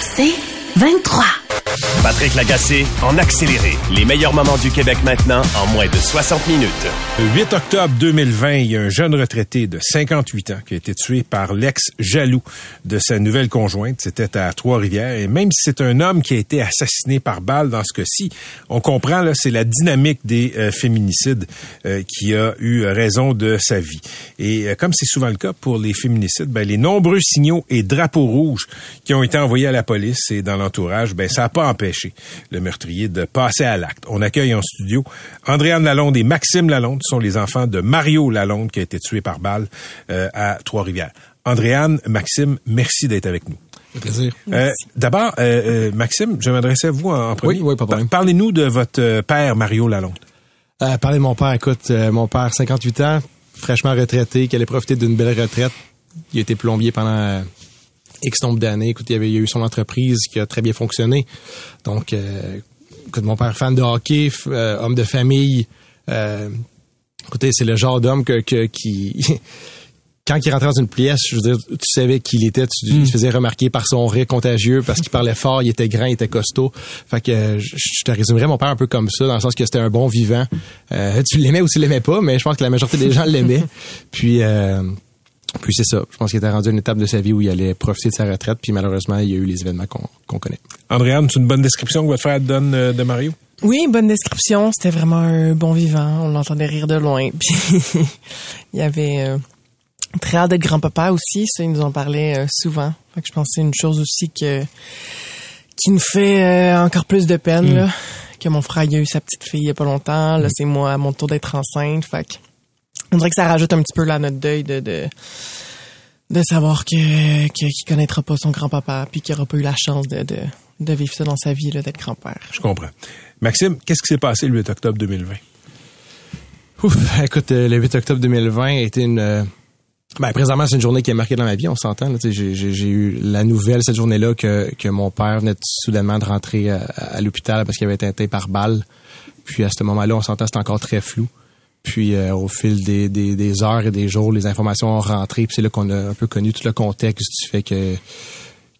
C'est 23. Patrick Lagacé en accéléré. Les meilleurs moments du Québec maintenant en moins de 60 minutes. Le 8 octobre 2020, il y a un jeune retraité de 58 ans qui a été tué par l'ex jaloux de sa nouvelle conjointe. C'était à Trois-Rivières. Et même si c'est un homme qui a été assassiné par balle dans ce cas-ci, on comprend, là, c'est la dynamique des euh, féminicides euh, qui a eu raison de sa vie. Et euh, comme c'est souvent le cas pour les féminicides, ben, les nombreux signaux et drapeaux rouges qui ont été envoyés à la police et dans l'entourage, ben, ça n'a pas empêché le meurtrier de passer à l'acte. On accueille en studio Andréane Lalonde et Maxime Lalonde, sont les enfants de Mario Lalonde qui a été tué par balle euh, à Trois-Rivières. Andréane, Maxime, merci d'être avec nous. plaisir. Euh, D'abord, euh, Maxime, je m'adressais à vous en, en premier. Oui, oui, pas de. Parlez-nous de votre père, Mario Lalonde. Parler de mon père, écoute, mon père, 58 ans, fraîchement retraité, qui allait profiter d'une belle retraite. Il a été plombier pendant X nombre d'années. Écoute, il, avait, il a eu son entreprise qui a très bien fonctionné. Donc, euh, écoute, mon père, fan de hockey, euh, homme de famille. Euh, écoutez, c'est le genre d'homme que, que- qui... Quand il rentrait dans une pièce, je veux dire, tu savais qui il était, tu, il se faisait remarquer par son rire contagieux, parce qu'il parlait fort, il était grand, il était costaud. Fait que euh, je, je te résumerais mon père un peu comme ça, dans le sens que c'était un bon vivant. Euh, tu l'aimais ou tu l'aimais pas, mais je pense que la majorité des gens l'aimaient. Puis euh, puis c'est ça. Je pense qu'il était rendu à une étape de sa vie où il allait profiter de sa retraite. Puis malheureusement, il y a eu les événements qu'on connaît. Andréane, c'est une bonne description que votre frère donne euh, de Mario? Oui, bonne description. C'était vraiment un bon vivant. On l'entendait rire de loin. Puis il y avait euh, très hâte d'être grand-papa aussi. Ça, ils nous en parlaient euh, souvent. Fait que je pense que c'est une chose aussi que qui nous fait euh, encore plus de peine. Là, que mon frère il a eu sa petite fille il y a pas longtemps. Là, c'est moi à mon tour d'être enceinte. Fait que on dirait que ça rajoute un petit peu là à notre deuil de de, de savoir que que- qu'il connaîtra pas son grand-papa puis qu'il aura pas eu la chance de, de de vivre ça dans sa vie là, d'être grand-père. Je comprends. Maxime, qu'est-ce qui s'est passé le 8 octobre 2020? Ouf, écoute, euh, le 8 octobre 2020 a été une... euh, ben, présentement, c'est une journée qui est marquée dans ma vie, on s'entend. J'ai eu la nouvelle cette journée-là que, que mon père venait soudainement de rentrer à, à l'hôpital parce qu'il avait été atteint par balle. Puis à ce moment-là, on s'entend, c'était encore très flou. Puis euh, au fil des, des, des heures et des jours, les informations ont rentré. Puis c'est là qu'on a un peu connu tout le contexte du fait que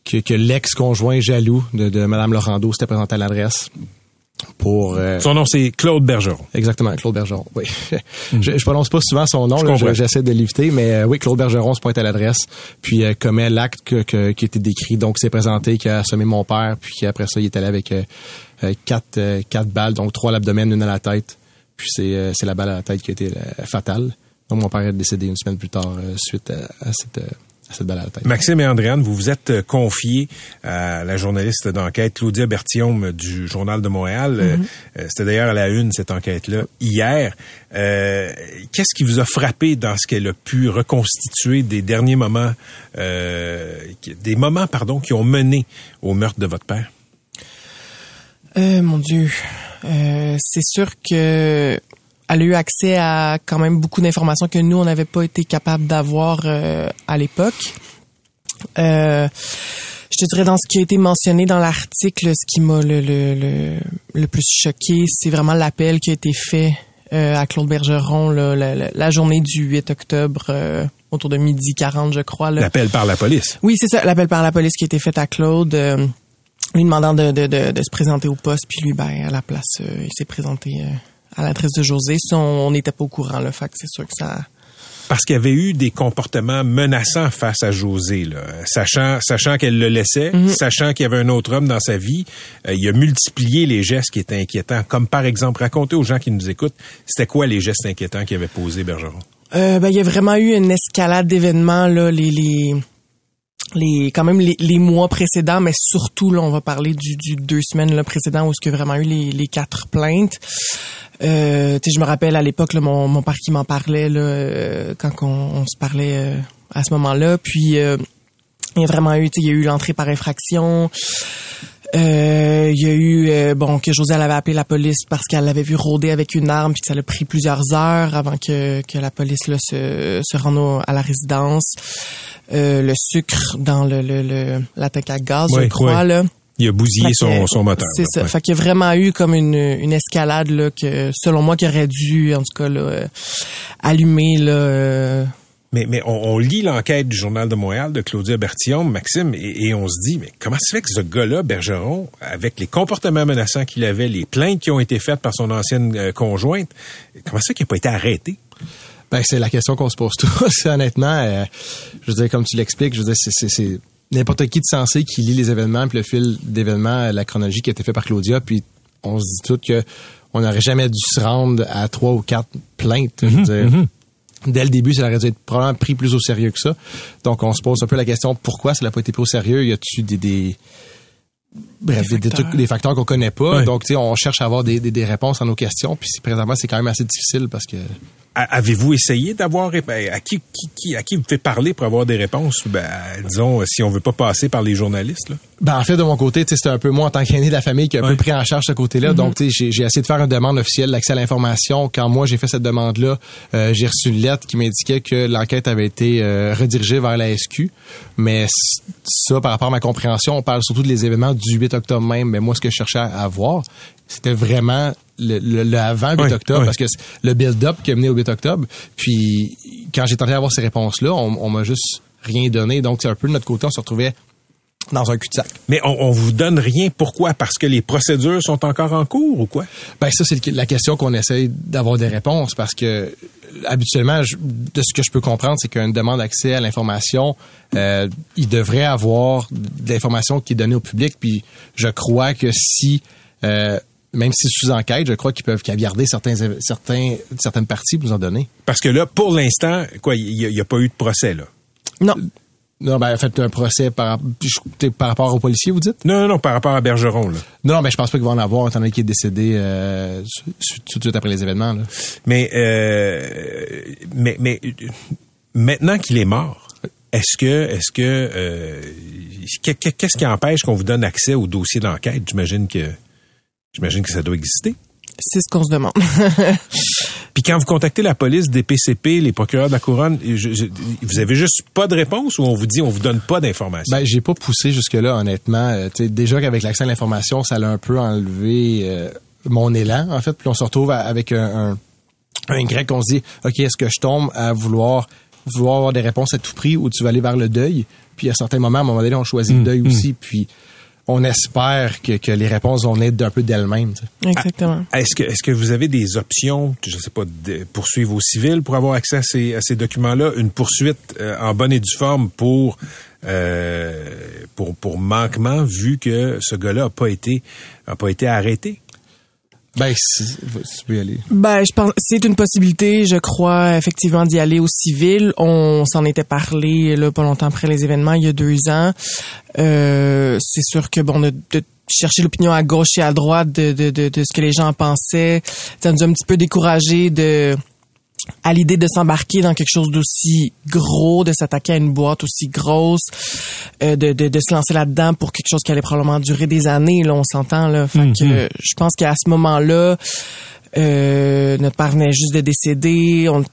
que, que l'ex-conjoint jaloux de, de Mme Laurando s'était présenté à l'adresse pour... euh, Son nom, c'est Claude Bergeron. Exactement, Claude Bergeron. Oui. je, je prononce pas souvent son nom, Je là, comprends. je- j'essaie de l'éviter, mais euh, oui, Claude Bergeron se pointe à l'adresse, puis euh, commet l'acte que, que- qui était décrit. Donc, c'est présenté qu'il a assommé mon père, puis après ça, il est allé avec euh, euh, quatre, euh, quatre balles, donc trois à l'abdomen, une à la tête. Puis c'est euh, c'est la balle à la tête qui a été euh, fatale. Donc, mon père est décédé une semaine plus tard euh, suite à, à cette, euh, à cette balle à la tête. Maxime et Andréane, vous vous êtes confiés à la journaliste d'enquête Claudia Berthiaume du Journal de Montréal. Euh, C'était d'ailleurs à la une, cette enquête-là, hier. Euh, Qu'est-ce qui vous a frappé dans ce qu'elle a pu reconstituer des derniers moments, euh, qui- des moments, pardon, qui ont mené au meurtre de votre père? Euh, mon Dieu. Euh, c'est sûr que elle a eu accès à quand même beaucoup d'informations que nous, on n'avait pas été capable d'avoir euh, à l'époque. Euh, je te dirais dans ce qui a été mentionné dans l'article, ce qui m'a le, le, le, le plus choqué, c'est vraiment l'appel qui a été fait euh, à Claude Bergeron là, la, la- la journée du 8 octobre, euh, autour de midi 40, je crois. L'appel par la police. Oui, c'est ça, l'appel par la police qui a été fait à Claude, lui demandant de, de, de, de se présenter au poste, puis lui, ben, à la place, euh, il s'est présenté euh, à l'adresse de José. Ça, on n'était pas au courant, le fait que c'est sûr que ça... Parce qu'il y avait eu des comportements menaçants face à José, là. sachant, sachant qu'elle le laissait, sachant qu'il y avait un autre homme dans sa vie, euh, il a multiplié les gestes qui étaient inquiétants. Comme par exemple, racontez aux gens qui nous écoutent, c'était quoi les gestes inquiétants qu'il avait posés Bergeron? Ben, il y a vraiment eu une escalade d'événements, là, les... les les quand même les, les mois précédents mais surtout là on va parler du, du deux semaines là, précédent où ce a vraiment eu les, les quatre plaintes euh, je me rappelle à l'époque mon, mon père qui m'en parlait là euh, quand on, on se parlait euh, à ce moment-là puis euh, Il y a vraiment eu, tu sais, il y a eu l'entrée par infraction. Euh, il y a eu euh, bon que José avait appelé la police parce qu'elle l'avait vu rôder avec une arme puis que ça a pris plusieurs heures avant que, que la police là, se, se rende au- à la résidence. Euh, le sucre dans le, le, le la tank à gaz, Ouais, je crois ouais. là. Il a bousillé son, son moteur. C'est ça. ouais. Fait qu'il y a vraiment eu comme une, une escalade là que selon moi qui aurait dû en tout cas là euh, allumer là. Mais, mais on, on lit l'enquête du Journal de Montréal de Claudia Bertillon, Maxime, et, et on se dit, mais comment se fait que ce gars-là, Bergeron, avec les comportements menaçants qu'il avait, les plaintes qui ont été faites par son ancienne euh, conjointe, comment ça fait qu'il n'a pas été arrêté? Ben, c'est la question qu'on se pose tous, honnêtement. euh, je veux dire, comme tu l'expliques, je veux dire, c'est- n'importe qui de sensé qui lit les événements, puis le fil d'événements, la chronologie qui a été fait par Claudia, puis on se dit tout que on n'aurait jamais dû se rendre à trois ou quatre plaintes. Je veux dire, Dès le début, ça aurait dû être probablement pris plus au sérieux que ça. Donc, on se pose un peu la question pourquoi ça n'a pas été pris au sérieux? Y a-tu des, des bref, des, trucs, des facteurs qu'on connaît pas? Donc, tu sais, on cherche à avoir des, des, des réponses à nos questions. Puis, présentement, c'est quand même assez difficile parce que Avez-vous essayé d'avoir ben, à qui, qui, qui- à qui vous fait parler pour avoir des réponses? Ben, disons si on veut pas passer par les journalistes là. Ben, en fait, de mon côté, c'était un peu moi en tant qu'aîné de la famille qui a un Ouais. peu pris en charge ce côté-là. Donc, tu sais, j'ai- essayé de faire une demande officielle d'accès à l'information. Quand moi, j'ai fait cette demande-là, euh, j'ai reçu une lettre qui m'indiquait que l'enquête avait été euh, redirigée vers la SQ. Mais ça, par rapport à ma compréhension, on parle surtout des événements du 8 octobre même. Mais moi, ce que je cherchais à voir, c'était vraiment le, le- le avant 8 Ouais, octobre, parce que c'est le build-up qui a mené au 8 octobre. Puis, quand j'ai tenté d'avoir ces réponses-là, on, on m'a juste rien donné. Donc, c'est un peu de notre côté, on se retrouvait dans un cul-de-sac. Mais on, on vous donne rien. Pourquoi? Parce que les procédures sont encore en cours ou quoi? Ben ça c'est la question qu'on essaye d'avoir des réponses parce que habituellement je- de ce que je peux comprendre c'est qu'une demande d'accès à l'information euh, il devrait avoir de l'information qui est donnée au public puis je crois que si euh, même si sous enquête je crois qu'ils peuvent caviarder certains certains certaines parties pour nous en donner. Parce que là, pour l'instant, quoi, il n'y a, pas eu de procès là. Non, Non ben en fait un procès par par rapport aux policiers vous dites? Non, non, non, par rapport à Bergeron là. Non mais je pense pas qu'il va en avoir étant donné qu'il est décédé euh, tout de suite après les événements là. Mais, euh, mais, mais maintenant qu'il est mort, est-ce que, est-ce que, euh, que- que- qu'est-ce qui empêche qu'on vous donne accès au dossier d'enquête? J'imagine que, j'imagine que ça doit exister. c'est ce qu'on se demande. Puis quand vous contactez la police, des PCP, les procureurs de la couronne, je- je- vous avez juste pas de réponse ou on vous dit on vous donne pas d'informations? Ben, j'ai pas poussé jusque-là, honnêtement. Euh, tu sais, déjà qu'avec l'accès à l'information, ça l'a un peu enlevé euh, mon élan, en fait. Puis on se retrouve à- avec un, un, un grec, on se dit, OK, est-ce que je tombe à vouloir vouloir avoir des réponses à tout prix ou tu vas aller vers le deuil? Puis à certains moments, à un moment donné, on choisit le deuil aussi. Puis on espère que, que les réponses vont naître d'un peu d'elles-mêmes. tu sais. Exactement. Est-ce que, est-ce que vous avez des options, je sais pas, de poursuivre au civil pour avoir accès à ces, à ces documents-là, une poursuite euh, en bonne et due forme pour, euh, pour, pour manquement, vu que ce gars-là a pas été, a pas été arrêté? Ben, si, tu peux y aller. Ben, je pense c'est une possibilité, je crois, effectivement, d'y aller au civil. On s'en était parlé là pas longtemps après les événements, il y a deux ans. Euh, c'est sûr que bon, de, chercher l'opinion à gauche et à droite de, de, de, de ce que les gens pensaient, ça nous a un petit peu découragé de à l'idée de s'embarquer dans quelque chose d'aussi gros, de s'attaquer à une boîte aussi grosse, euh, de, de, de se lancer là-dedans pour quelque chose qui allait probablement durer des années, là, on s'entend, là. Fait que euh, je pense qu'à ce moment-là, euh, notre père venait juste de décéder, on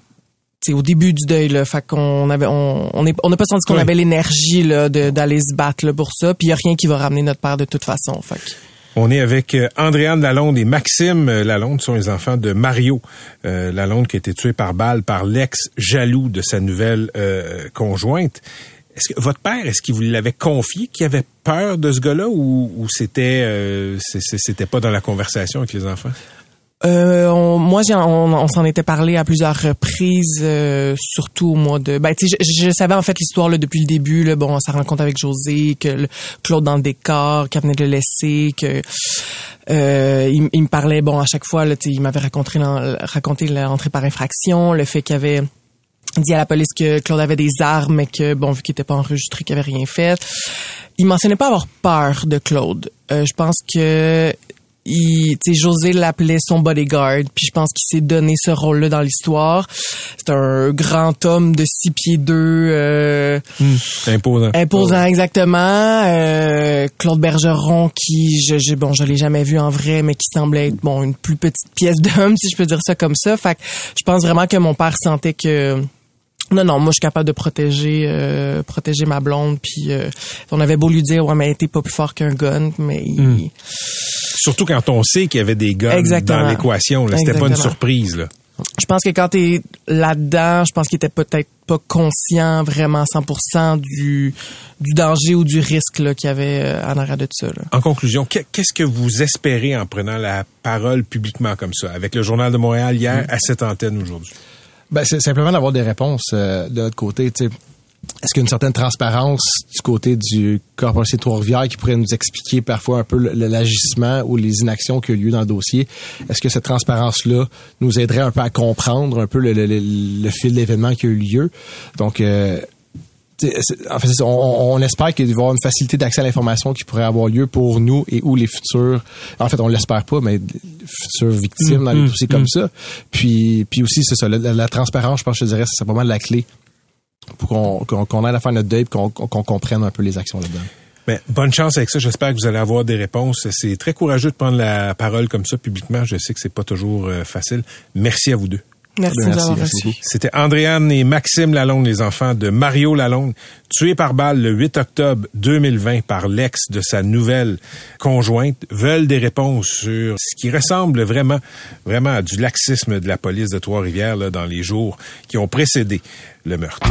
c'est au début du deuil là fait qu'on avait on on est- on n'a pas senti qu'on Oui. avait l'énergie là d'aller se battre là pour ça puis il y a rien qui va ramener notre père de toute façon fait que- On est avec euh, Andréane Lalonde et Maxime euh, Lalonde, sont les enfants de Mario euh, Lalonde qui a été tué par balle par l'ex jaloux de sa nouvelle conjointe. Est-ce que votre père, est-ce qu'il vous l'avait confié, qu'il avait peur de ce gars-là ou, c'était euh, c'était pas dans la conversation avec les enfants? Euh, on- moi, on, s'en était parlé à plusieurs reprises, euh, surtout au mois de. Ben, tu je, savais en fait l'histoire depuis le début. Là, bon, sa rencontre avec José, que le- Claude dans le décor, qu'elle venait de le laisser, que euh, il, me parlait bon à chaque fois. Là, il m'avait raconté raconté l'entrée par infraction, le fait qu'il avait dit à la police que Claude avait des armes, mais que bon vu qu'il était pas enregistré, qu'il avait rien fait. Il mentionnait pas avoir peur de Claude. Je pense que il, tu sais, José l'appelait son bodyguard, puis je pense qu'il s'est donné ce rôle-là dans l'histoire. C'est un grand homme de six pieds deux, euh, Imposant. imposant exactement. Euh, Claude Bergeron, qui, je, je, bon, je l'ai jamais vu en vrai, mais qui semblait être bon une plus petite pièce d'homme, si je peux dire ça comme ça. Fait que je pense vraiment que mon père sentait que non, non, moi je suis capable de protéger, euh, protéger ma blonde. Puis euh, on avait beau lui dire, ouais, mais t'es pas plus fort qu'un gun, mais il- Surtout quand on sait qu'il y avait des Exactement. dans l'équation. là. C'était pas une surprise. Là. je pense que quand t'es là-dedans, je pense qu'il était peut-être pas conscient vraiment 100% du du danger ou du risque qu'il y avait euh, en arrière de ça. Là. En conclusion, que- qu'est-ce que vous espérez en prenant la parole publiquement comme ça, avec le Journal de Montréal hier à cette antenne aujourd'hui? Ben, c'est simplement d'avoir des réponses euh, de notre côté. Est-ce qu'il y a une certaine transparence du côté du corps policier de Trois-Rivières qui pourrait nous expliquer parfois un peu l'agissement ou les inactions qui ont eu lieu dans le dossier? Est-ce que cette transparence-là nous aiderait un peu à comprendre un peu le, le- le- le fil d'événements qui a eu lieu? Donc, euh, en fait, on, on espère qu'il va y avoir une facilité d'accès à l'information qui pourrait avoir lieu pour nous et ou les futurs. En fait, on l'espère pas, mais futures victimes dans les dossiers comme ça. Puis, puis aussi, c'est ça, la, transparence, je pense, que je dirais, c'est pas mal la clé pour qu'on qu'on qu'on aille à faire notre deuil et qu'on qu'on- comprenne un peu les actions là-dedans. Ben, bonne chance avec ça. J'espère que vous allez avoir des réponses. C'est très courageux de prendre la parole comme ça publiquement. Je sais que c'est pas toujours euh, facile. Merci à vous deux. Merci, beaucoup. C'était Andréane et Maxime Lalonde, les enfants de Mario Lalonde, tués par balle le 8 octobre 2020 par l'ex de sa nouvelle conjointe, veulent des réponses sur ce qui ressemble vraiment, vraiment à du laxisme de la police de Trois-Rivières là, dans les jours qui ont précédé le meurtre.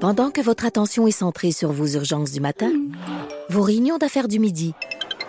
Pendant que votre attention est centrée sur vos urgences du matin, vos réunions d'affaires du midi,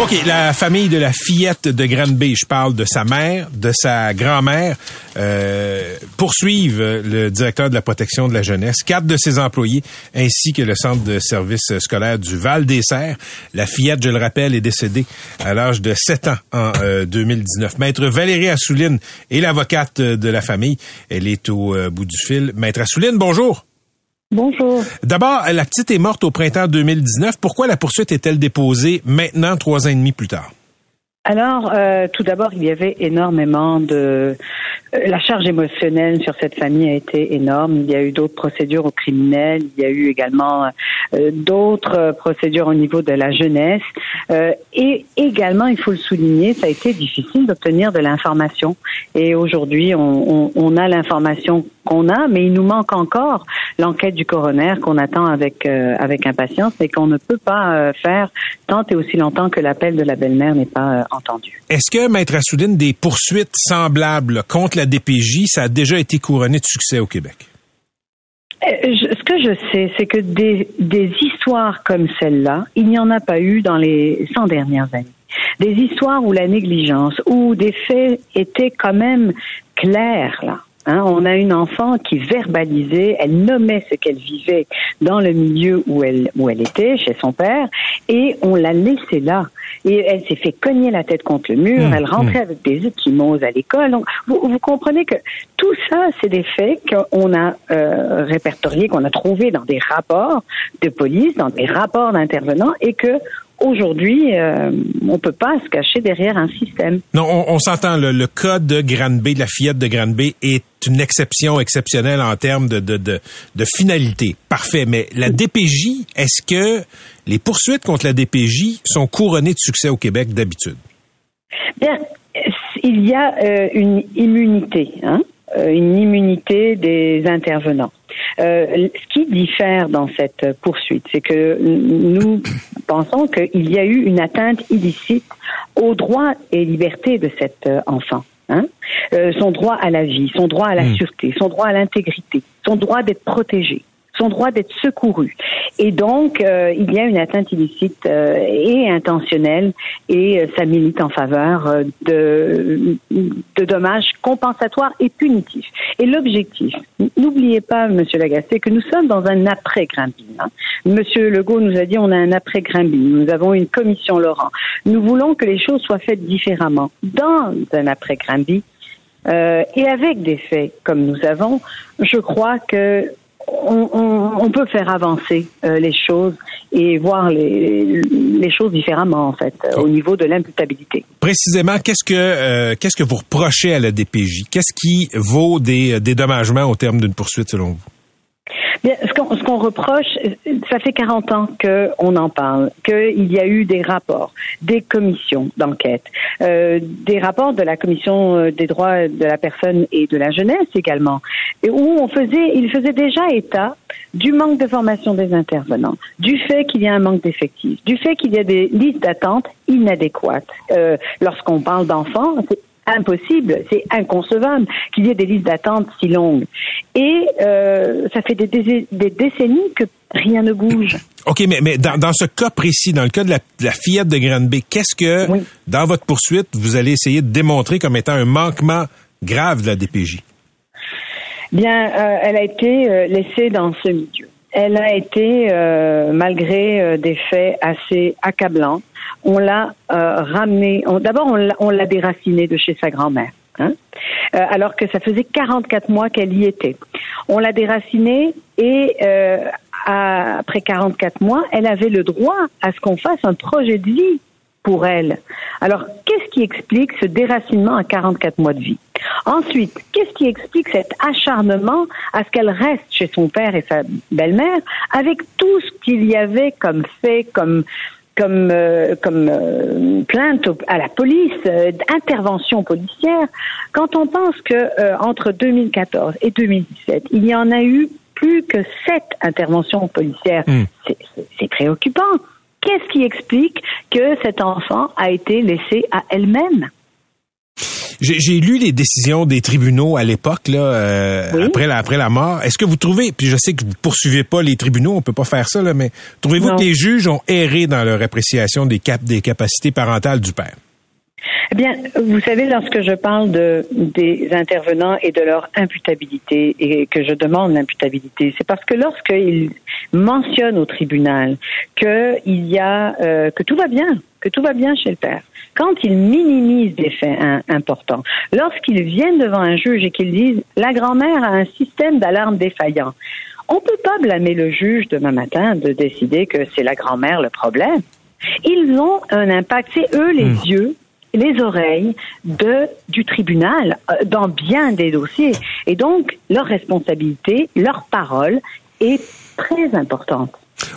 OK, la famille de la fillette de Granby, je parle de sa mère, de sa grand-mère, euh, poursuivent euh, le directeur de la protection de la jeunesse, quatre de ses employés, ainsi que le centre de service scolaire du Val-des-Serres. La fillette, je le rappelle, est décédée à l'âge de 7 ans en euh, 2019. Maître Valérie Assouline est l'avocate de la famille. Elle est au euh, bout du fil. Maître Assouline, bonjour. Bonjour. D'abord, la petite est morte au printemps 2019. Pourquoi la poursuite est-elle déposée maintenant, trois ans et demi plus tard? Alors, euh, tout d'abord, il y avait énormément de... euh, La charge émotionnelle sur cette famille a été énorme. Il y a eu d'autres procédures au criminel. Il y a eu également euh, d'autres euh, procédures au niveau de la jeunesse. Euh, et également, il faut le souligner, ça a été difficile d'obtenir de l'information. Et aujourd'hui, on, on, on a l'information qu'on a, mais il nous manque encore l'enquête du coroner qu'on attend avec euh, avec impatience et qu'on ne peut pas faire tant et aussi longtemps que l'appel de la belle-mère n'est pas entendu. Est-ce que, Maître Assouline, des poursuites semblables contre la DPJ, ça a déjà été couronné de succès au Québec? Je- ce que je sais, c'est que des, des histoires comme celle-là, il n'y en a pas eu dans les 100 dernières années. Des histoires où la négligence, où des faits étaient quand même clairs, là. Hein, on a une enfant qui verbalisait, elle nommait ce qu'elle vivait dans le milieu où elle où elle était, chez son père, et on l'a laissée là. Et elle s'est fait cogner la tête contre le mur. Mmh, elle rentrait avec des échymoses à l'école. Donc, vous, vous comprenez que tout ça, c'est des faits qu'on a euh, répertoriés, qu'on a trouvés dans des rapports de police, dans des rapports d'intervenants, et que aujourd'hui, euh, on peut pas se cacher derrière un système. Non, on, on s'entend, le, le cas de Granby, de la fillette de Granby, est une exception exceptionnelle en termes de, de, de, de finalité. Parfait. Mais la DPJ, est-ce que les poursuites contre la DPJ sont couronnées de succès au Québec d'habitude? Bien, il y a euh, une immunité, hein, euh, une immunité des intervenants. Euh, ce qui diffère dans cette poursuite, c'est que nous pensons qu'il y a eu une atteinte illicite aux droits et libertés de cet euh, enfant. Hein? Euh, son droit à la vie, son droit à la Mm. sûreté, son droit à l'intégrité, son droit d'être protégé, son droit d'être secouru. Et donc, euh, il y a une atteinte illicite euh, et intentionnelle, et ça milite en faveur de, de dommages compensatoires et punitifs. Et l'objectif, n'oubliez pas, Monsieur Lagacé, que nous sommes dans un après-Grimby. Hein. Monsieur Legault nous a dit on a un après-Grimby. Nous avons une commission Laurent. Nous voulons que les choses soient faites différemment. Dans un après-Grimby, euh, et avec des faits comme nous avons, je crois que on, on- on peut faire avancer euh, les choses et voir les, les choses différemment en fait euh, au niveau de l'imputabilité. Précisément, qu'est-ce que euh, qu'est-ce que vous reprochez à la DPJ Qu'est-ce qui vaut des dédommagements au terme d'une poursuite selon vous? Bien, ce qu'on qu'on reproche, ça fait 40 ans qu'on en parle, qu'il y a eu des rapports, des commissions d'enquête, euh, des rapports de la commission euh, des droits de la personne et de la jeunesse également, où on faisait, il faisait déjà état du manque de formation des intervenants, du fait qu'il y a un manque d'effectifs, du fait qu'il y a des listes d'attente inadéquates. Euh, Lorsqu'on parle d'enfants, c'est impossible, c'est inconcevable qu'il y ait des listes d'attente si longues. Et euh, ça fait des, dé- des décennies que rien ne bouge. OK, mais, mais dans, dans ce cas précis, dans le cas de la, de la fillette de Granby, qu'est-ce que, Oui. dans votre poursuite, vous allez essayer de démontrer comme étant un manquement grave de la DPJ? Bien, euh, elle a été euh, laissée dans ce milieu. Elle a été, euh, malgré euh, des faits assez accablants, on l'a euh, ramenée. D'abord, on l'a- on l'a déracinée de chez sa grand-mère. hein, euh, alors que ça faisait 44 mois qu'elle y était. On l'a déracinée et euh, à- après 44 mois, elle avait le droit à ce qu'on fasse un projet de vie pour elle. Alors, qu'est-ce qui explique ce déracinement à 44 mois de vie? Ensuite, qu'est-ce qui explique cet acharnement à ce qu'elle reste chez son père et sa belle-mère avec tout ce qu'il y avait comme fait, comme comme euh, comme euh, plainte à la police, euh, intervention policière? Quand on pense que euh, entre 2014 et 2017, il y en a eu plus que sept interventions policières, Hmm. c'est préoccupant. Qu'est-ce qui explique que cet enfant a été laissé à elle-même? J'ai j'ai lu les décisions des tribunaux à l'époque, là, euh, Oui. après, la, après la mort. Est-ce que vous trouvez, puis je sais que vous poursuivez pas les tribunaux, on peut pas faire ça, là, mais trouvez-vous que les juges ont erré dans leur appréciation des, cap des capacités parentales du père? Eh bien, vous savez, lorsque je parle de, des intervenants et de leur imputabilité et que je demande l'imputabilité, c'est parce que lorsqu'ils mentionnent au tribunal qu'il y a euh, que tout va bien, que tout va bien chez le père, quand ils minimisent des faits im- importants, lorsqu'ils viennent devant un juge et qu'ils disent la grand-mère a un système d'alarme défaillant, on peut pas blâmer le juge demain matin de décider que c'est la grand-mère le problème. Ils ont un impact, c'est eux les yeux les oreilles de du tribunal euh, dans bien des dossiers et donc leur responsabilité, leur parole est très importante.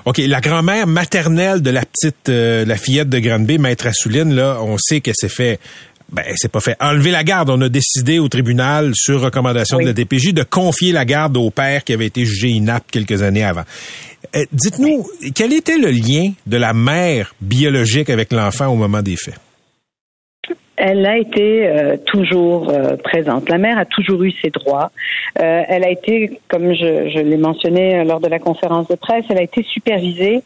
OK, la grand-mère maternelle de la petite, euh, la fillette de Granby, Maître Assouline, là, on sait qu'elle s'est fait, ben, s'est pas fait enlever la garde. On a décidé au tribunal, sur recommandation Oui. de la DPJ, de confier la garde au père qui avait été jugé inapte quelques années avant. Euh, Dites-nous, quel était le lien de la mère biologique avec l'enfant au moment des faits? Elle a été euh, toujours euh, présente. La mère a toujours eu ses droits. Euh, elle a été, comme je, je l'ai mentionné euh, lors de la conférence de presse, elle a été supervisée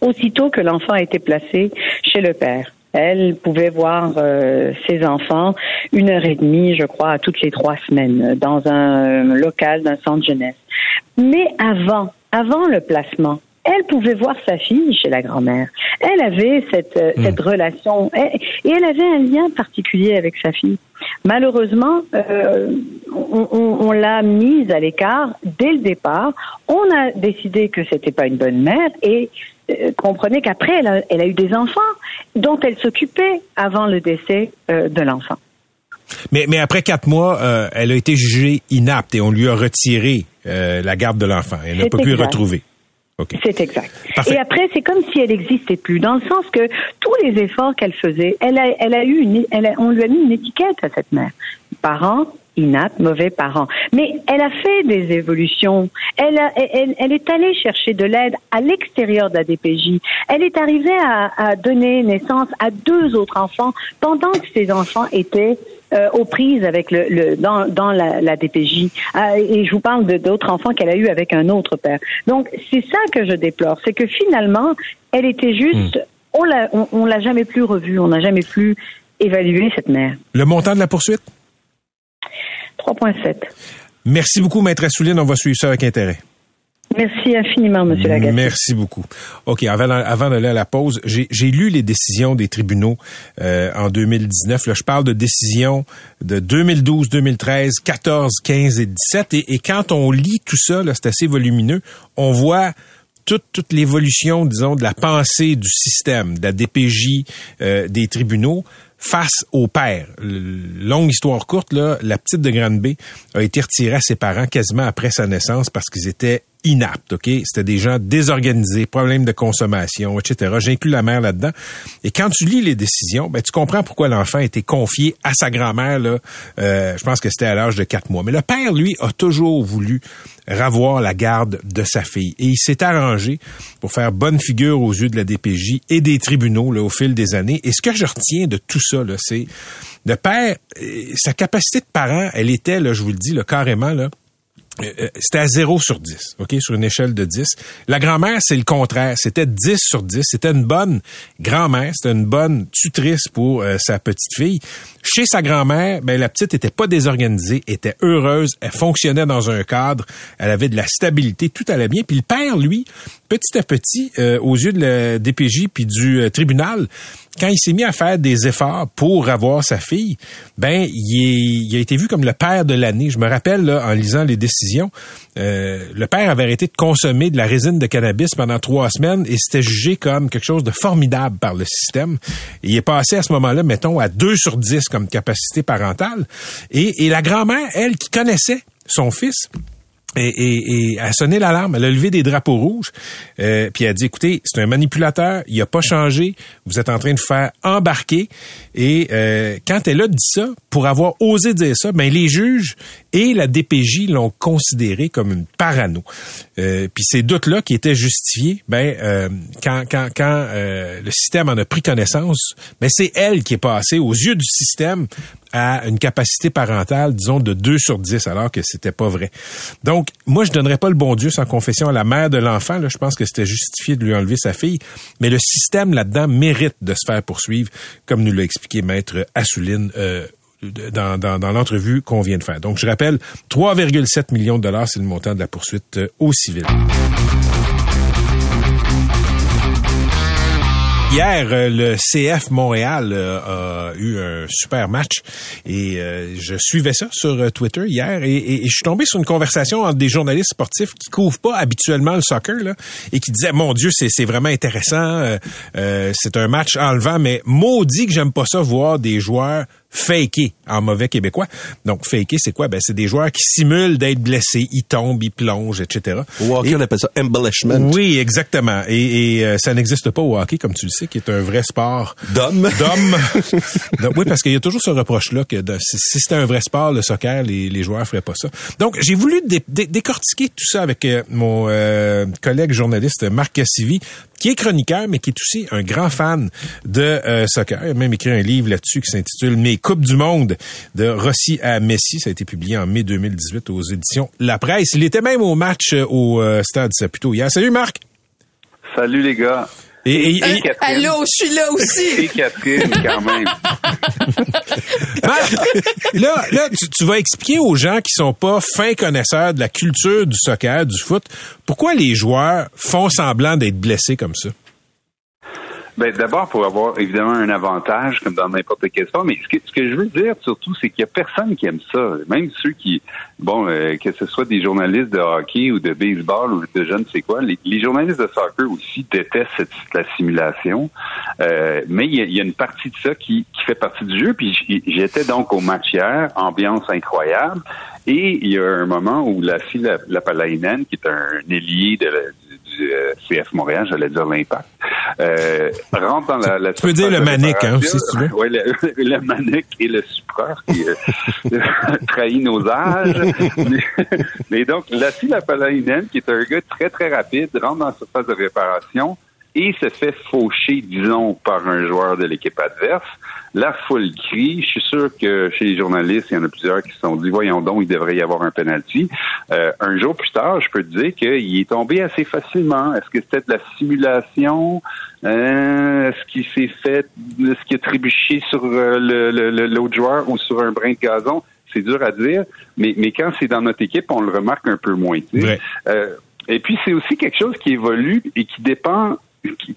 aussitôt que l'enfant a été placé chez le père. Elle pouvait voir euh, ses enfants une heure et demie, je crois, à toutes les trois semaines, euh, dans un local d'un centre jeunesse. Mais avant, avant le placement, elle pouvait voir sa fille chez la grand-mère. Elle avait cette, euh, cette relation et, et elle avait un lien particulier avec sa fille. Malheureusement, euh, on, on- on l'a mise à l'écart dès le départ. On a décidé que c'était pas une bonne mère et euh, comprenez qu'après elle a, elle a eu des enfants dont elle s'occupait avant le décès euh, de l'enfant. Mais, mais après quatre mois, euh, elle a été jugée inapte et on lui a retiré euh, la garde de l'enfant. Elle n'a pas pu exact. retrouver. OK. C'est exact. Parfait. Et après, c'est comme si elle n'existait plus, dans le sens que tous les efforts qu'elle faisait, elle a, elle a eu une, elle a- on lui a mis une étiquette à cette mère. Parent inapte, mauvais parent. Mais elle a fait des évolutions. Elle, a- elle, elle est allée chercher de l'aide à l'extérieur de la DPJ. Elle est arrivée à, à donner naissance à deux autres enfants pendant que ces enfants étaient euh, aux prises avec le, le dans, dans la, la DPJ. Ah, et je vous parle de d'autres enfants qu'elle a eu avec un autre père. Donc c'est ça que je déplore, c'est que finalement elle était juste, on l'a on, on l'a jamais plus revue, on n'a jamais plus évalué cette mère. Le montant de la poursuite? 3.7. Merci beaucoup, Maître Assouline. On va suivre ça avec intérêt. Merci infiniment, Monsieur Lagacé. Merci beaucoup. OK, avant, avant d'aller à la pause, j'ai lu les décisions des tribunaux euh, en 2019. Là, je parle de décisions de 2012, 2013, 14, 15 et 17. Et, et quand on lit tout ça, c'est assez volumineux, on voit toute, toute l'évolution, disons, de la pensée du système, de la DPJ, euh, des tribunaux face au père. Longue histoire courte, là, la petite de Grande-Bay a été retirée à ses parents quasiment après sa naissance parce qu'ils étaient inaptes, OK? C'était des gens désorganisés, problèmes de consommation, etc. J'inclus la mère là-dedans. Et quand tu lis les décisions, ben, tu comprends pourquoi l'enfant a été confié à sa grand-mère, là, euh, je pense que c'était à l'âge de quatre mois. Mais le père, lui, a toujours voulu ravoir la garde de sa fille. Et il s'est arrangé pour faire bonne figure aux yeux de la DPJ et des tribunaux là, au fil des années. Et ce que je retiens de tout ça, là, c'est le père, euh, sa capacité de parent, elle était, là, je vous le dis, là, carrément, là, c'était à 0 sur 10, OK, sur une échelle de 10. La grand-mère, c'est le contraire. C'était 10 sur 10. C'était une bonne grand-mère, c'était une bonne tutrice pour euh, sa petite fille. Chez sa grand-mère, ben, la petite était pas désorganisée, était heureuse, elle fonctionnait dans un cadre, elle avait de la stabilité, tout allait bien. Puis le père, lui, petit à petit, euh, aux yeux de la DPJ puis du euh, tribunal, quand il s'est mis à faire des efforts pour avoir sa fille, ben il, a été vu comme le père de l'année. Je me rappelle là, en lisant les décisions, euh, le père avait arrêté de consommer de la résine de cannabis pendant trois semaines et c'était jugé comme quelque chose de formidable par le système. Il est passé à ce moment-là, mettons, à 2 sur 10 comme capacité parentale. Et la grand-mère, elle, qui connaissait son fils, et, et, et a sonné l'alarme, elle a levé des drapeaux rouges, euh, puis elle a dit, écoutez, c'est un manipulateur, il a pas changé, vous êtes en train de faire embarquer. Et euh, quand elle a dit ça, pour avoir osé dire ça, ben les juges et la DPJ l'ont considéré comme une parano. Euh, puis ces doutes-là qui étaient justifiés, ben euh, quand quand quand euh, le système en a pris connaissance, ben c'est elle qui est passée aux yeux du système à une capacité parentale, disons, de 2 sur 10, alors que c'était pas vrai. Donc, moi, je donnerais pas le bon Dieu sans confession à la mère de l'enfant. Je pense que c'était justifié de lui enlever sa fille. Mais le système là-dedans mérite de se faire poursuivre, comme nous l'a expliqué Maître Assouline euh, dans, dans, dans l'entrevue qu'on vient de faire. Donc, je rappelle, 3,7 millions de dollars, c'est le montant de la poursuite euh, au civil. Hier, euh, le CF Montréal euh, a eu un super match et euh, je suivais ça sur Twitter hier et, et- et je suis tombé sur une conversation entre des journalistes sportifs qui couvrent pas habituellement le soccer là, et qui disaient mon Dieu c'est vraiment intéressant, euh, c'est un match enlevant mais maudit que j'aime pas ça voir des joueurs faker en mauvais québécois. Donc faker c'est quoi? Ben c'est des joueurs qui simulent d'être blessés, ils tombent, ils plongent, etc. Au hockey, Et- on appelle ça embellishment. oui, exactement. Et, et, euh, ça n'existe pas au hockey, comme tu le sais, qui est un vrai sport D'homme. d'hommes. Donc, oui, parce qu'il y a toujours ce reproche-là que de- si, si c'était un vrai sport, le soccer, les, les joueurs feraient pas ça. Donc, j'ai voulu dé- dé- décortiquer tout ça avec euh, mon euh, collègue journaliste Marc Cassivi, qui est chroniqueur, mais qui est aussi un grand fan de euh, soccer. Il a même écrit un livre là-dessus qui s'intitule Mes Coupes du Monde de Rossi à Messi. Ça a été publié en mai 2018 aux éditions La Presse. Il était même au match euh, au euh, Stade Saputo hier. Salut Marc! Salut les gars. Et, et- et- Et. Allô, je suis là Et aussi. Catherine, quand même. Là, là tu, tu vas expliquer aux gens qui sont pas fins connaisseurs de la culture du soccer, du foot, pourquoi les joueurs font semblant d'être blessés comme ça? Ben, d'abord, pour avoir évidemment un avantage, comme dans n'importe quel sport, mais ce que, ce que je veux dire surtout, c'est qu'il y a personne qui aime ça. Même ceux qui, bon, euh, que ce soit des journalistes de hockey ou de baseball ou de je ne sais quoi, les, les journalistes de soccer aussi détestent cette, la simulation. Euh, mais il y, y a une partie de ça qui, qui fait partie du jeu. Puis j'étais donc au match hier, ambiance incroyable. Et il y a un moment où la fille, la, la qui est un ailier de la- du, du, euh, CF Montréal, j'allais dire l'impact, euh, rentre dans la, la Tu peux dire le manic, hein, aussi, si tu veux. Oui, le, le manic et le supreur qui euh, trahit nos âges. mais, mais donc, la fille, la Palainen, qui est un gars très, très rapide, rentre dans la surface de réparation, et se fait faucher, disons, par un joueur de l'équipe adverse, la foule crie. Je suis sûr que chez les journalistes, il y en a plusieurs qui se sont dit, voyons donc, il devrait y avoir un penalty. Euh, un jour plus tard, je peux te dire qu'il est tombé assez facilement. Est-ce que c'était de la simulation? Euh, est-ce qu'il s'est fait, est-ce qu'il a trébuché sur euh, le- l'autre joueur ou sur un brin de gazon? C'est dur à dire, mais, mais quand c'est dans notre équipe, on le remarque un peu moins. tu sais. Ouais. Euh, et puis, c'est aussi quelque chose qui évolue et qui dépend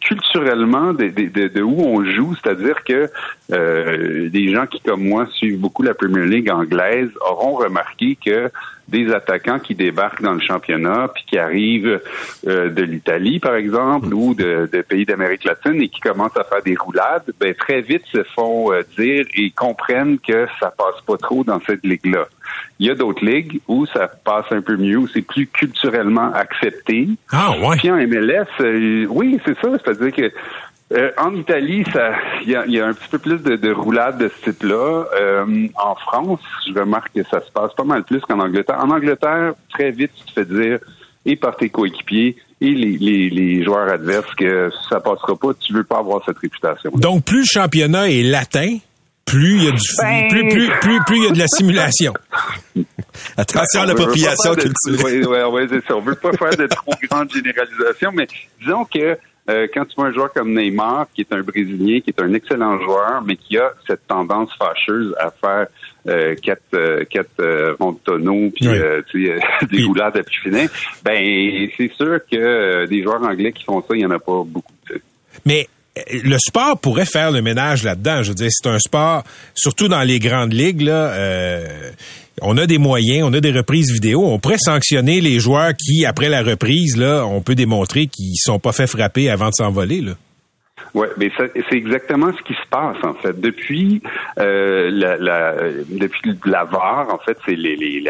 culturellement de, de, de- de où on joue, c'est-à-dire que euh, des gens qui, comme moi, suivent beaucoup la Premier League anglaise auront remarqué que des attaquants qui débarquent dans le championnat puis qui arrivent euh, de l'Italie, par exemple, ou de, de pays d'Amérique latine et qui commencent à faire des roulades, ben, très vite se font euh, dire et comprennent que ça passe pas trop dans cette ligue-là. Il y a d'autres ligues où ça passe un peu mieux, où c'est plus culturellement accepté. Ah, ouais. Puis en MLS, euh, oui, c'est ça. C'est-à-dire que euh, en Italie, ça, il y a, il y a un petit peu plus de, de roulades de ce type-là. Euh, en France, je remarque que ça se passe pas mal plus qu'en Angleterre. En Angleterre, très vite, tu te fais dire et par tes coéquipiers et les, les, les joueurs adverses que ça passera pas. Tu veux pas avoir cette réputation. Donc, plus le championnat est latin, plus il y a du, Ben- plus, plus, plus, plus il y a de la simulation. Attention à l'appropriation pas faire de- culturelle. Ouais, ouais, ouais, c'est ça. On veut pas faire de trop grandes généralisations, mais disons que euh, quand tu vois un joueur comme Neymar, qui est un Brésilien, qui est un excellent joueur, mais qui a cette tendance fâcheuse à faire euh, quatre, euh, quatre euh, ronds de tonneau, puis Ouais. tu sais, des Puis- roulades à plus finin, ben c'est sûr que des joueurs anglais qui font ça, il y en a pas beaucoup. Mais le sport pourrait faire le ménage là-dedans. Je veux dire, c'est un sport, surtout dans les grandes ligues, là, euh, on a des moyens, on a des reprises vidéo. On pourrait sanctionner les joueurs qui, après la reprise, là, on peut démontrer qu'ils sont pas fait frapper avant de s'envoler. Là. Ouais, mais c'est exactement ce qui se passe en fait depuis euh, la, depuis VAR en fait c'est les les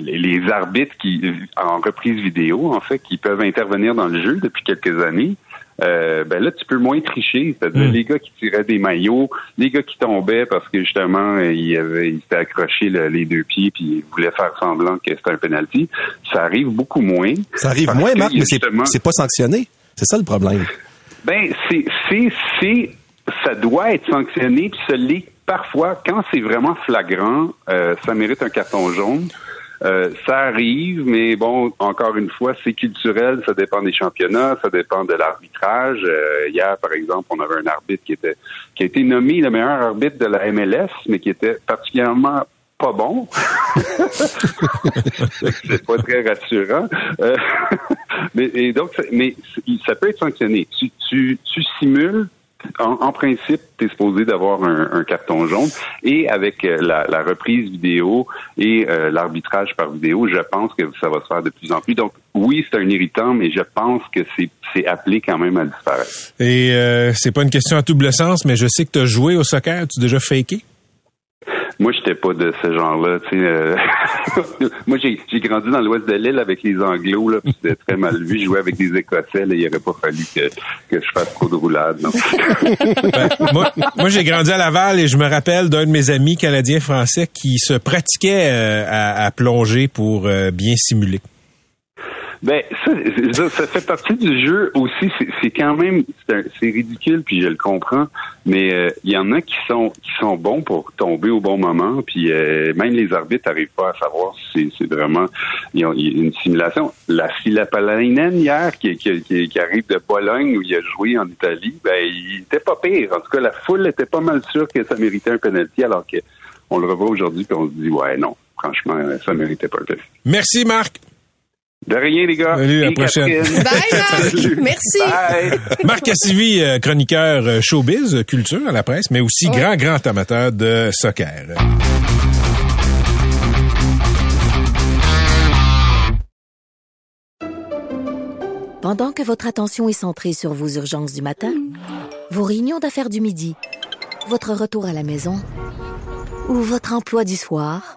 les arbitres qui en reprise vidéo en fait qui peuvent intervenir dans le jeu depuis quelques années. Euh, ben là, tu peux moins tricher. C'est-à-dire Mm. les gars qui tiraient des maillots, les gars qui tombaient parce que justement, euh, ils avaient, ils s'étaient accrochés le- les deux pieds puis ils voulaient faire semblant que c'était un penalty. Ça arrive beaucoup moins. Ça arrive moins, Marc, mais c'est justement- c'est pas sanctionné. C'est ça le problème. ben, c'est, c'est, c'est, ça doit être sanctionné, puis ça l'est parfois. Quand c'est vraiment flagrant, euh, ça mérite un carton jaune. Euh, ça arrive, mais bon, encore une fois, c'est culturel, ça dépend des championnats, ça dépend de l'arbitrage. Euh, hier, par exemple, on avait un arbitre qui était qui a été nommé le meilleur arbitre de la MLS, mais qui était particulièrement pas bon. c'est pas très rassurant. Euh, mais, et donc, mais ça peut être sanctionné. Tu, tu, tu simules. En, principe, tu es supposé d'avoir un, carton jaune. Et avec euh, la, reprise vidéo et euh, l'arbitrage par vidéo, je pense que ça va se faire de plus en plus. Donc, oui, c'est un irritant, mais je pense que c'est appelé quand même à disparaître. Et euh, c'est pas une question à double sens, mais je sais que tu as joué au soccer. Tu as déjà faké? Moi, j'étais pas de ce genre-là. Euh, moi, j'ai j'ai grandi dans l'ouest de l'île avec les Anglos, là, c'était très mal vu. Je jouais avec des Écossais, là, il aurait pas fallu que, que je fasse trop de roulades. Ben, moi, j'ai grandi à Laval et je me rappelle d'un de mes amis canadiens français qui se pratiquait euh, à, à plonger pour euh, bien simuler. Ben, ça, ça, ça fait partie du jeu aussi. C'est- quand même, c'est ridicule, puis je le comprends. Mais euh, il y en a qui sont qui sont bons pour tomber au bon moment, puis euh, même les arbitres n'arrivent pas à savoir si c'est vraiment une simulation. La Filapalainen hier, qui, qui, qui, qui arrive de Bologne où il a joué en Italie, ben il était pas pire. En tout cas, la foule était pas mal sûre que ça méritait un penalty, alors que on le revoit aujourd'hui, puis on se dit ouais non, franchement, ça méritait pas un penalty. Merci, Marc. De rien, les gars. Salut, à la prochaine. Catherine. Bye, Marc. Merci. Bye. Marc Cassivi, euh, chroniqueur euh, showbiz, euh, culture à la presse, mais aussi Ouais. grand, grand amateur de soccer. Pendant que votre attention est centrée sur vos urgences du matin, vos réunions d'affaires du midi, votre retour à la maison ou votre emploi du soir,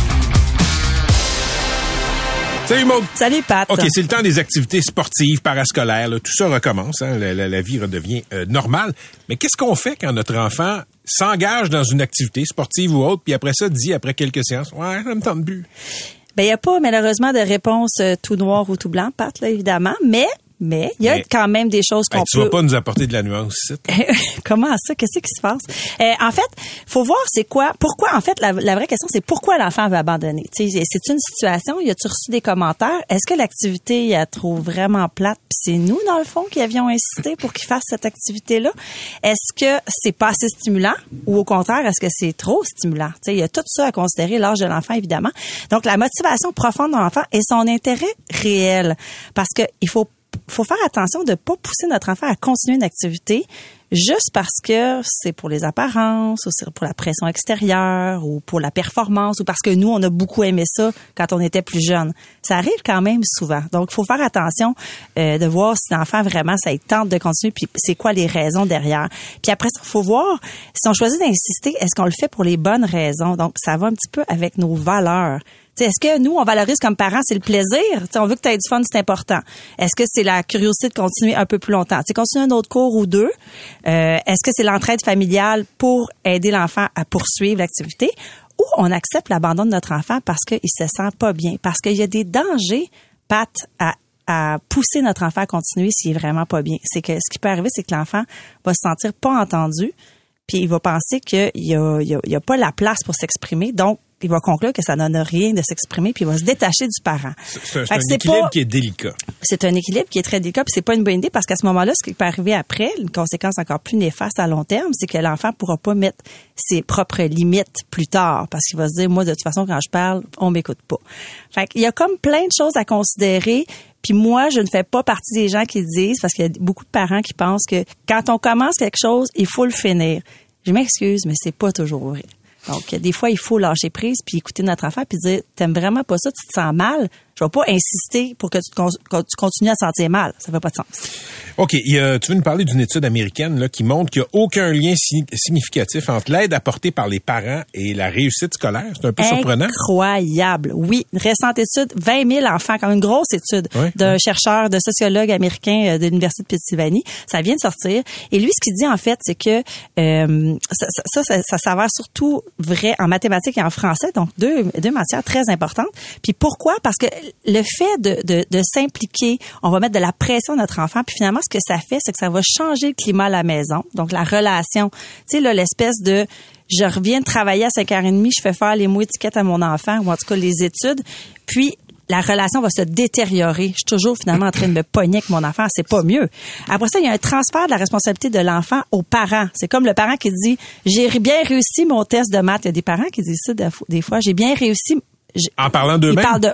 Salut Maud. Salut Pat. OK, c'est le temps des activités sportives, parascolaires. là. Tout ça recommence. hein. La, la- la vie redevient euh, normale. Mais qu'est-ce qu'on fait quand notre enfant s'engage dans une activité sportive ou autre, puis après ça dit, après quelques séances, « Ouais, ça me tente plus. Ben, il n'y a pas malheureusement de réponse euh, tout noir ou tout blanc, Pat, là, évidemment, mais mais il y a Mais- quand même des choses qu'on Hey, tu peut vas pas nous apporter de la nuance ici. Comment ça? Qu'est-ce qui se passe? Euh, en fait, faut voir c'est quoi, pourquoi, en fait, la, la vraie question, c'est pourquoi l'enfant veut abandonner? C'est une situation, y a-tu reçu des commentaires? Est-ce que l'activité, il la trouve vraiment plate? Puis c'est nous, dans le fond, qui avions incité pour qu'il fasse cette activité-là? Est-ce que c'est pas assez stimulant? Ou au contraire, est-ce que c'est trop stimulant? Tu sais, il y a tout ça à considérer, l'âge de l'enfant, évidemment. Donc, la motivation profonde de l'enfant et son intérêt réel. Parce que il faut faut faire attention de pas pousser notre enfant à continuer une activité juste parce que c'est pour les apparences ou c'est pour la pression extérieure ou pour la performance ou parce que nous on a beaucoup aimé ça quand on était plus jeune. Ça arrive quand même souvent. Donc il faut faire attention euh, de voir si l'enfant vraiment ça il tente de continuer puis c'est quoi les raisons derrière. Puis après ça, faut voir si on choisit d'insister, est-ce qu'on le fait pour les bonnes raisons? Donc ça va un petit peu avec nos valeurs. Est-ce que nous, on valorise comme parents, c'est le plaisir? Tu sais, on veut que tu aies du fun, c'est important. Est-ce que c'est la curiosité de continuer un peu plus longtemps? Tu sais, continuer un autre cours ou deux. Euh, Est-ce que c'est l'entraide familiale pour aider l'enfant à poursuivre l'activité? Ou on accepte l'abandon de notre enfant parce qu'il se sent pas bien? Parce qu'il y a des dangers, Pat, à à pousser notre enfant à continuer s'il est vraiment pas bien. C'est que ce qui peut arriver, c'est que l'enfant va se sentir pas entendu, puis il va penser qu'il y a, a pas la place pour s'exprimer, donc il va conclure que ça donne rien de s'exprimer, puis il va se détacher du parent. C'est un, équilibre pas- qui est délicat. c'est un équilibre qui est très délicat, puis c'est pas une bonne idée parce qu'à ce moment-là, ce qui peut arriver après, une conséquence encore plus néfaste à long terme, c'est que l'enfant pourra pas mettre ses propres limites plus tard parce qu'il va se dire moi de toute façon quand je parle, on m'écoute pas. Fait qu'il y a comme plein de choses à considérer. Puis moi, je ne fais pas partie des gens qui disent parce qu'il y a beaucoup de parents qui pensent que quand on commence quelque chose, il faut le finir. Je m'excuse, mais c'est pas toujours vrai. Donc, des fois, il faut lâcher prise puis écouter notre enfant puis dire, t'aimes vraiment pas ça, tu te sens mal. Je vais pas insister pour que tu, que continues à sentir mal. Ça fait pas de sens. OK, il y a- tu veux nous parler d'une étude américaine là, qui montre qu'il n'y a aucun lien si- significatif entre l'aide apportée par les parents et la réussite scolaire. C'est un peu surprenant. Incroyable. Oui, une récente étude, 20 000 enfants, quand même une grosse étude d'un chercheur, de sociologue américain euh, de l'Université de Pennsylvanie. Ça vient de sortir. Et lui, ce qu'il dit, en fait, c'est que euh, ça, ça, ça, ça, ça s'avère surtout vrai en mathématiques et en français, donc deux, deux matières très importantes. Puis pourquoi? Parce que le fait de, de, de s'impliquer, on va mettre de la pression à notre enfant, puis finalement, ce que ça fait, c'est que ça va changer le climat à la maison, donc la relation. Tu sais, là, l'espèce de je reviens de travailler à 5h30, je fais faire les mots étiquettes à mon enfant, ou en tout cas les études, puis la relation va se détériorer. Je suis toujours finalement en train de me pogner avec mon enfant, c'est pas mieux. Après ça, il y a un transfert de la responsabilité de l'enfant aux parents. C'est comme le parent qui dit j'ai bien réussi mon test de maths. Il y a des parents qui disent ça des fois- j'ai bien réussi. En parlant d'eux-mêmes? de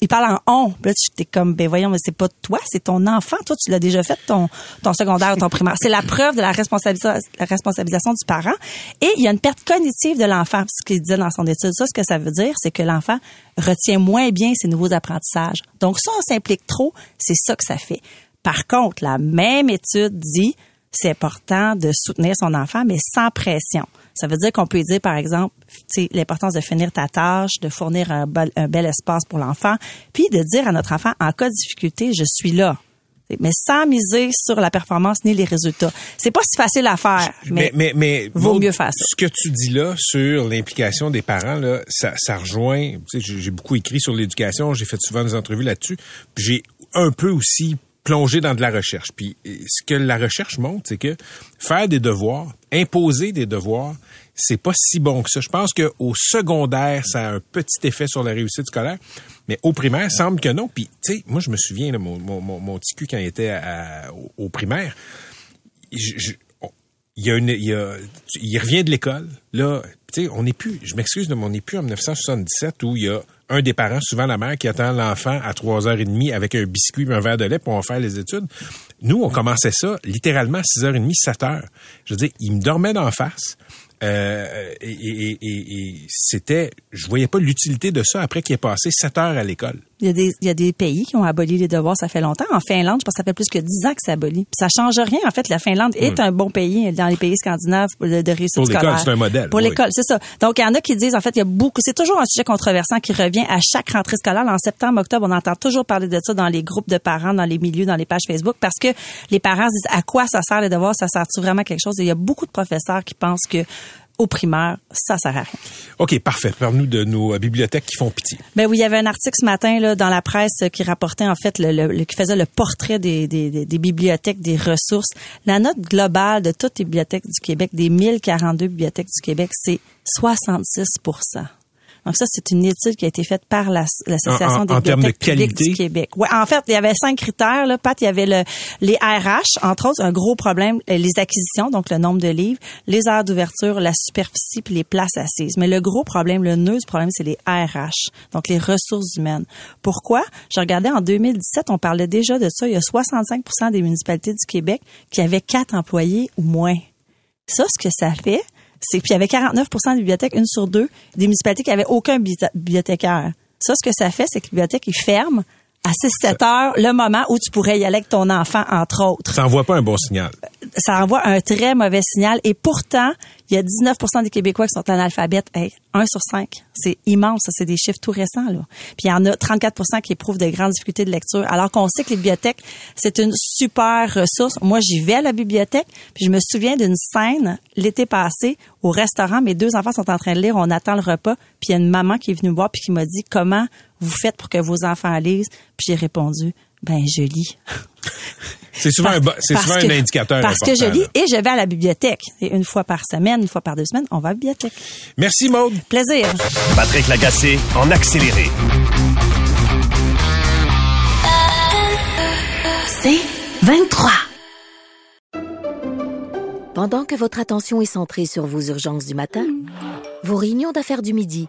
il parle en on. Puis Là, tu es comme, ben voyons, mais c'est pas toi, c'est ton enfant. Toi, tu l'as déjà fait, ton, ton secondaire ou ton primaire. C'est la preuve de la, responsabilisa- la responsabilisation du parent. Et il y a une perte cognitive de l'enfant. Ce qu'il disait dans son étude, ça, ce que ça veut dire, c'est que l'enfant retient moins bien ses nouveaux apprentissages. Donc, ça, on s'implique trop, c'est ça que ça fait. Par contre, la même étude dit, c'est important de soutenir son enfant, mais sans pression. Ça veut dire qu'on peut dire, par exemple, tu sais, l'importance de finir ta tâche, de fournir un bel, un bel espace pour l'enfant, puis de dire à notre enfant, en cas de difficulté, je suis là. Mais sans miser sur la performance ni les résultats. C'est pas si facile à faire, mais, mais, mais, mais vaut mieux faire ça. Ce que tu dis là sur l'implication des parents, là, ça, ça rejoint. Tu sais, j'ai beaucoup écrit sur l'éducation, j'ai fait souvent des entrevues là-dessus. J'ai un peu aussi plongé dans de la recherche. Puis ce que la recherche montre, c'est que faire des devoirs, imposer des devoirs, c'est pas si bon que ça. Je pense que au secondaire, ça a un petit effet sur la réussite scolaire, mais au primaire, semble que non. Puis, tu sais, moi, je me souviens, là, mon, mon, mon, petit cul, quand il était à- au, primaire, je- il y a une, il, y a- il revient de l'école. Là, tu sais, on n'est plus, je m'excuse, mais on n'est plus en 1977 où il y a un des parents, souvent la mère, qui attend l'enfant à 3h30 avec un biscuit et un verre de lait pour en faire les études. Nous, on commençait ça littéralement à 6h30, 7h. Je veux dire, il me dormait d'en face. Euh, et c'était, je voyais pas l'utilité de ça après qu'il ait passé sept heures à l'école. Il y, a des, il y a des pays qui ont aboli les devoirs, ça fait longtemps. En Finlande, je pense que ça fait plus que 10 ans que c'est aboli. Puis ça change rien. En fait, la Finlande est un bon pays dans les pays scandinaves de, de réussite Pour l'école, c'est un modèle, Pour oui. l'école, c'est ça. Donc, il y en a qui disent, en fait, il y a beaucoup, c'est toujours un sujet controversant qui revient à chaque rentrée scolaire. En septembre, octobre, on entend toujours parler de ça dans les groupes de parents, dans les milieux, dans les pages Facebook, parce que les parents se disent à quoi ça sert les devoirs, ça sert-tu vraiment quelque chose? Et il y a beaucoup de professeurs qui pensent que au primaire, ça sert à rien. OK, parfait. Parle-nous de nos bibliothèques qui font pitié. Ben oui, il y avait un article ce matin là dans la presse qui rapportait en fait le, le- le- qui faisait le portrait des, des, des- des bibliothèques, des ressources. La note globale de toutes les bibliothèques du Québec, des 1042 bibliothèques du Québec, c'est 66 donc ça, c'est une étude qui a été faite par la- l'Association des en termes de bibliothèques publiques du Québec. Ouais, en fait, il y avait cinq critères. Là, Pat, il y avait le, les RH, entre autres, un gros problème, euh, les acquisitions, donc le nombre de livres, les heures d'ouverture, la superficie, puis les places assises. Mais le gros problème, le nœud du problème, c'est les RH, donc les ressources humaines. Pourquoi? Je regardais en 2017, on parlait déjà de ça. Il y a 65 des municipalités du Québec qui avaient quatre employés ou moins. Ça, ce que ça fait, c'est puis il y avait 49% des bibliothèques, une sur deux, des municipalités qui avaient aucun bibliothé- bibliothécaire. Ça, ce que ça fait, c'est que les bibliothèques, ils ferment à 6-7 heures le moment où tu pourrais y aller avec ton enfant, entre autres. Ça envoie pas un bon signal. Ça envoie un très mauvais signal. Et pourtant, il y a 19% des Québécois qui sont analphabètes. Hey, 1 sur 5. C'est immense. Ça, c'est des chiffres tout récents. Là. Puis il y en a 34% qui éprouvent de grandes difficultés de lecture. Alors qu'on sait que les bibliothèques, c'est une super ressource. Moi, j'y vais à la bibliothèque. Puis je me souviens d'une scène l'été passé au restaurant. Mes deux enfants sont en train de lire. On attend le repas. Puis il y a une maman qui est venue me voir puis qui m'a dit comment vous faites pour que vos enfants lisent? Puis j'ai répondu, ben je lis. C'est souvent, un, Parce souvent que- un indicateur Parce que je lis là. et je vais à la bibliothèque. Et une fois par semaine, une fois par deux semaines, on va à la bibliothèque. Merci, Maude. Plaisir. Patrick Lagacé en accéléré. C'est 23. Pendant que votre attention est centrée sur vos urgences du matin, vos réunions d'affaires du midi,